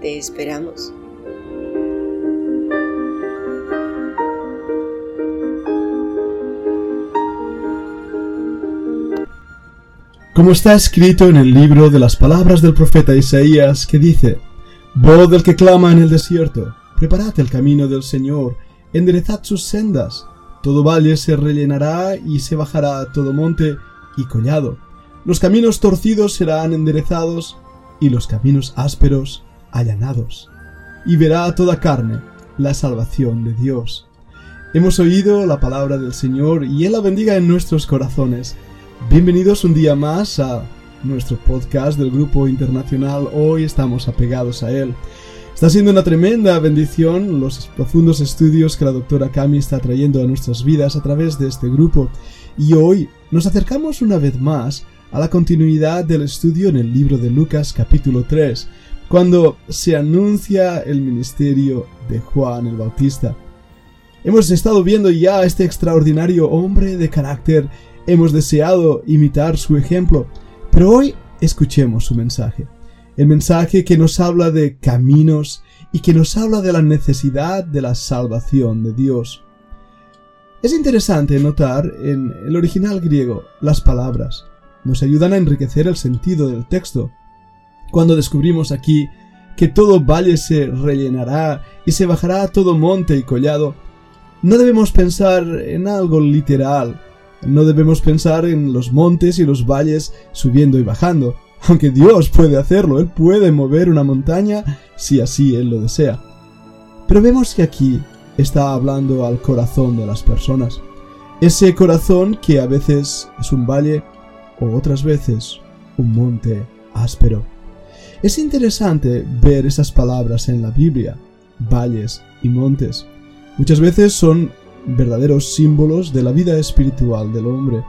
Te esperamos. Como está escrito en el libro de las palabras del profeta Isaías, que dice, Voz del que clama en el desierto, preparad el camino del Señor, enderezad sus sendas, todo valle se rellenará y se bajará todo monte y collado, los caminos torcidos serán enderezados y los caminos ásperos allanados, y verá toda carne la salvación de Dios. Hemos oído la palabra del Señor y Él la bendiga en nuestros corazones. Bienvenidos un día más a nuestro podcast del Grupo Internacional. Hoy estamos apegados a él. Está siendo una tremenda bendición los profundos estudios que la doctora Cami está trayendo a nuestras vidas a través de este grupo. Y hoy nos acercamos una vez más a la continuidad del estudio en el libro de Lucas capítulo 3, cuando se anuncia el ministerio de Juan el Bautista. Hemos estado viendo ya a este extraordinario hombre de carácter hemos deseado imitar su ejemplo, pero hoy escuchemos su mensaje. El mensaje que nos habla de caminos y que nos habla de la necesidad de la salvación de Dios. Es interesante notar en el original griego las palabras. Nos ayudan a enriquecer el sentido del texto. Cuando descubrimos aquí que todo valle se rellenará y se bajará todo monte y collado, no debemos pensar en algo literal, no debemos pensar en los montes y los valles subiendo y bajando, aunque Dios puede hacerlo, Él puede mover una montaña si así Él lo desea. Pero vemos que aquí está hablando al corazón de las personas, ese corazón que a veces es un valle o otras veces un monte áspero. Es interesante ver esas palabras en la Biblia, valles y montes. Muchas veces son verdaderos símbolos de la vida espiritual del hombre.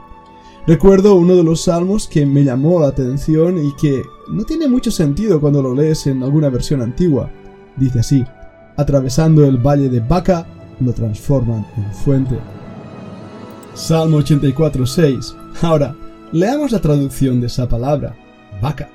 Recuerdo uno de los salmos que me llamó la atención y que no tiene mucho sentido cuando lo lees en alguna versión antigua. Dice así, atravesando el valle de Baca, lo transforman en fuente. Salmo 84.6. Ahora, leamos la traducción de esa palabra, Baca.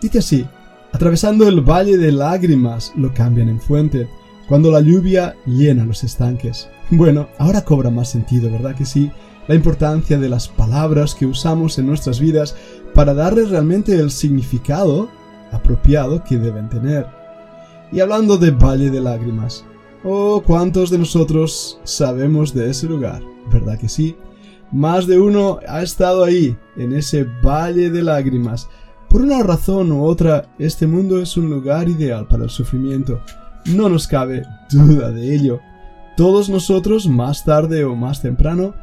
Dice así, atravesando el valle de lágrimas, lo cambian en fuente cuando la lluvia llena los estanques. Bueno, ahora cobra más sentido, ¿verdad que sí? La importancia de las palabras que usamos en nuestras vidas para darle realmente el significado apropiado que deben tener. Y hablando de Valle de Lágrimas, oh, ¿cuántos de nosotros sabemos de ese lugar? ¿Verdad que sí? Más de uno ha estado ahí, en ese Valle de Lágrimas. Por una razón u otra, este mundo es un lugar ideal para el sufrimiento no nos cabe duda de ello. Todos nosotros, más tarde o más temprano,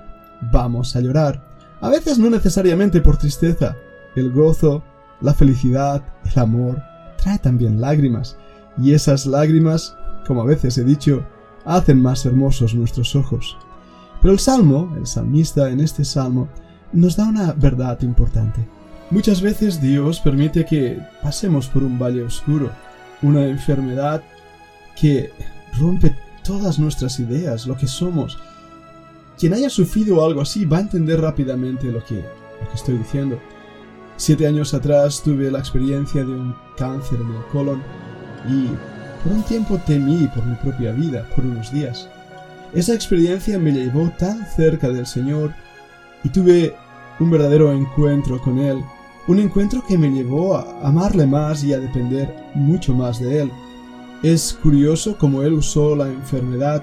vamos a llorar. A veces no necesariamente por tristeza. El gozo, la felicidad, el amor, trae también lágrimas. Y esas lágrimas, como a veces he dicho, hacen más hermosos nuestros ojos. Pero el salmo, el salmista en este salmo, nos da una verdad importante. Muchas veces Dios permite que pasemos por un valle oscuro, una enfermedad que rompe todas nuestras ideas, lo que somos. Quien haya sufrido algo así va a entender rápidamente lo que, lo que estoy diciendo. Siete años atrás tuve la experiencia de un cáncer en el colon y por un tiempo temí por mi propia vida, por unos días. Esa experiencia me llevó tan cerca del Señor y tuve un verdadero encuentro con Él, un encuentro que me llevó a amarle más y a depender mucho más de Él. Es curioso cómo él usó la enfermedad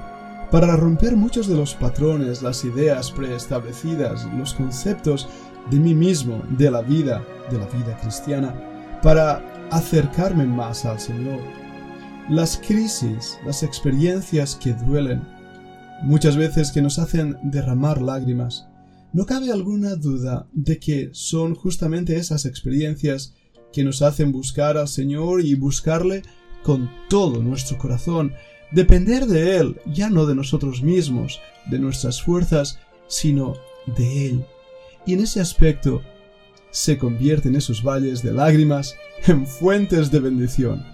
para romper muchos de los patrones, las ideas preestablecidas, los conceptos de mí mismo, de la vida, de la vida cristiana, para acercarme más al Señor. Las crisis, las experiencias que duelen, muchas veces que nos hacen derramar lágrimas, no cabe alguna duda de que son justamente esas experiencias que nos hacen buscar al Señor y buscarle con todo nuestro corazón, depender de Él, ya no de nosotros mismos, de nuestras fuerzas, sino de Él. Y en ese aspecto se convierten esos valles de lágrimas en fuentes de bendición.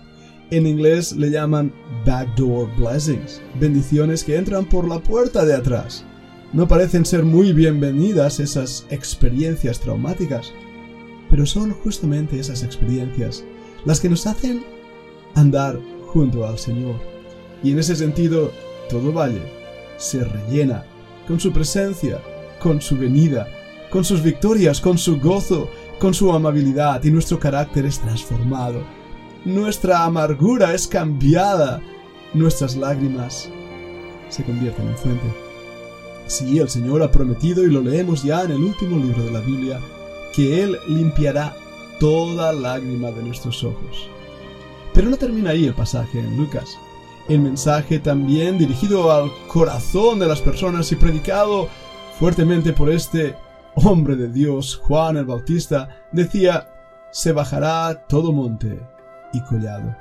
En inglés le llaman backdoor blessings, bendiciones que entran por la puerta de atrás. No parecen ser muy bienvenidas esas experiencias traumáticas, pero son justamente esas experiencias las que nos hacen andar junto al Señor. Y en ese sentido, todo valle se rellena con su presencia, con su venida, con sus victorias, con su gozo, con su amabilidad y nuestro carácter es transformado. Nuestra amargura es cambiada, nuestras lágrimas se convierten en fuente. Sí, el Señor ha prometido, y lo leemos ya en el último libro de la Biblia, que Él limpiará toda lágrima de nuestros ojos. Pero no termina ahí el pasaje en Lucas. El mensaje también dirigido al corazón de las personas y predicado fuertemente por este hombre de Dios, Juan el Bautista, decía, se bajará todo monte y collado.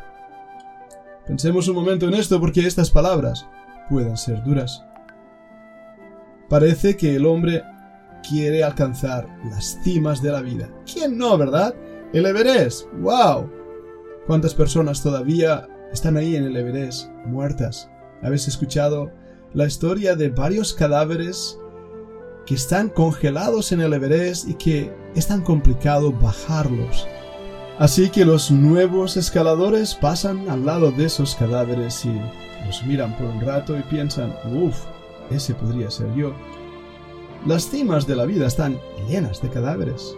Pensemos un momento en esto porque estas palabras pueden ser duras. Parece que el hombre quiere alcanzar las cimas de la vida. ¿Quién no, verdad? El Everest. ¡Wow! ¿Cuántas personas todavía están ahí en el Everest, muertas? ¿Habéis escuchado la historia de varios cadáveres que están congelados en el Everest y que es tan complicado bajarlos. Así que los nuevos escaladores pasan al lado de esos cadáveres y los miran por un rato y piensan, uff, ese podría ser yo. Las cimas de la vida están llenas de cadáveres.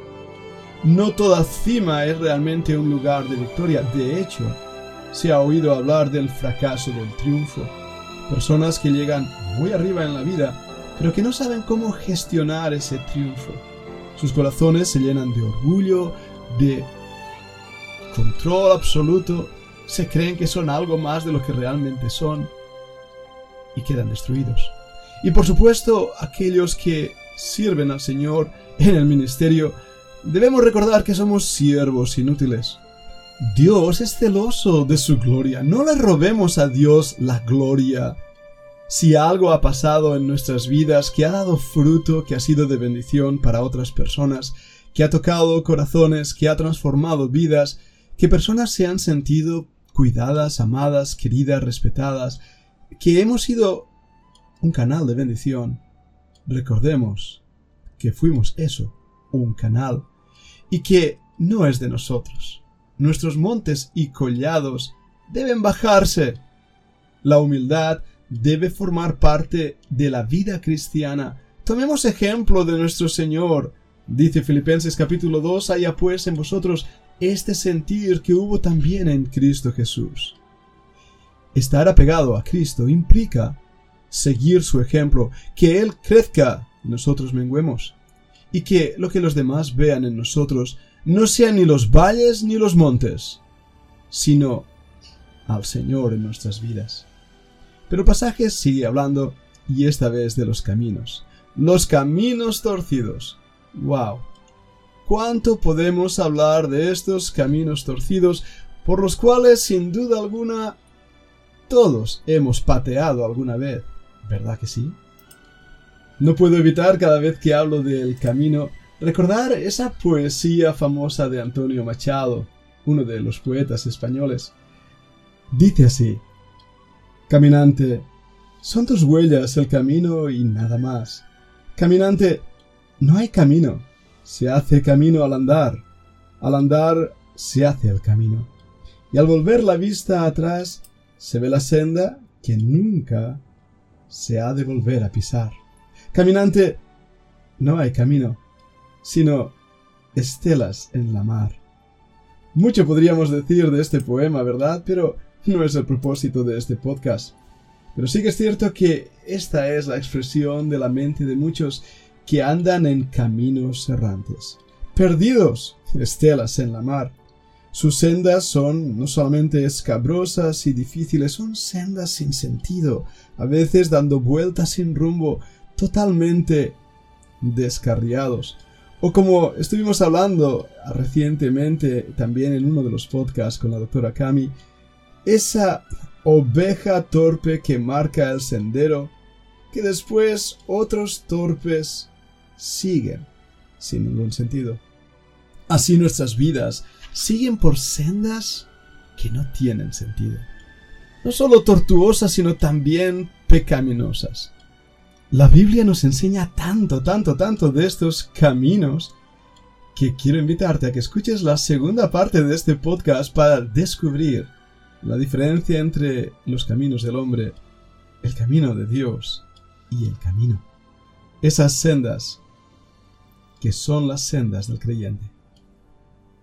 No toda cima es realmente un lugar de victoria. De hecho, se ha oído hablar del fracaso del triunfo. Personas que llegan muy arriba en la vida pero que no saben cómo gestionar ese triunfo. Sus corazones se llenan de orgullo, de control absoluto, se creen que son algo más de lo que realmente son y quedan destruidos. Y por supuesto, aquellos que sirven al Señor en el ministerio, debemos recordar que somos siervos inútiles. Dios es celoso de su gloria. No le robemos a Dios la gloria si algo ha pasado en nuestras vidas que ha dado fruto, que ha sido de bendición para otras personas, que ha tocado corazones, que ha transformado vidas, que personas se han sentido cuidadas, amadas, queridas, respetadas, que hemos sido un canal de bendición, recordemos que fuimos eso, un canal, y que no es de nosotros. Nuestros montes y collados deben bajarse. La humildad debe formar parte de la vida cristiana. Tomemos ejemplo de nuestro Señor. Dice Filipenses capítulo 2, haya pues en vosotros este sentir que hubo también en Cristo Jesús. Estar apegado a Cristo implica seguir su ejemplo, que Él crezca y nosotros menguemos, y que lo que los demás vean en nosotros no sean ni los valles ni los montes, sino al Señor en nuestras vidas. Pero Pasajes sigue hablando, y esta vez de los caminos. Los caminos torcidos. ¡Wow! ¿Cuánto podemos hablar de estos caminos torcidos por los cuales, sin duda alguna, todos hemos pateado alguna vez? ¿Verdad que sí? No puedo evitar cada vez que hablo del camino recordar esa poesía famosa de Antonio Machado, uno de los poetas españoles. Dice así, Caminante, son tus huellas el camino y nada más. Caminante, no hay camino, se hace camino al andar. Al andar se hace el camino. Y al volver la vista atrás se ve la senda que nunca se ha de volver a pisar. Caminante, no hay camino, sino estelas en la mar. Mucho podríamos decir de este poema, ¿verdad? Pero no es el propósito de este podcast. Pero sí que es cierto que esta es la expresión de la mente de muchos que andan en caminos errantes, perdidos, estelas en la mar. Sus sendas son no solamente escabrosas y difíciles, son sendas sin sentido, a veces dando vueltas sin rumbo, totalmente descarriados. O como estuvimos hablando recientemente también en uno de los podcasts con la doctora Cami, esa oveja torpe que marca el sendero, que después otros torpes siguen sin ningún sentido. Así nuestras vidas siguen por sendas que no tienen sentido. No solo tortuosas, sino también pecaminosas. La Biblia nos enseña tanto, tanto, tanto de estos caminos que quiero invitarte a que escuches la segunda parte de este podcast para descubrir la diferencia entre los caminos del hombre, el camino de Dios y el camino. Esas sendas que son las sendas del creyente.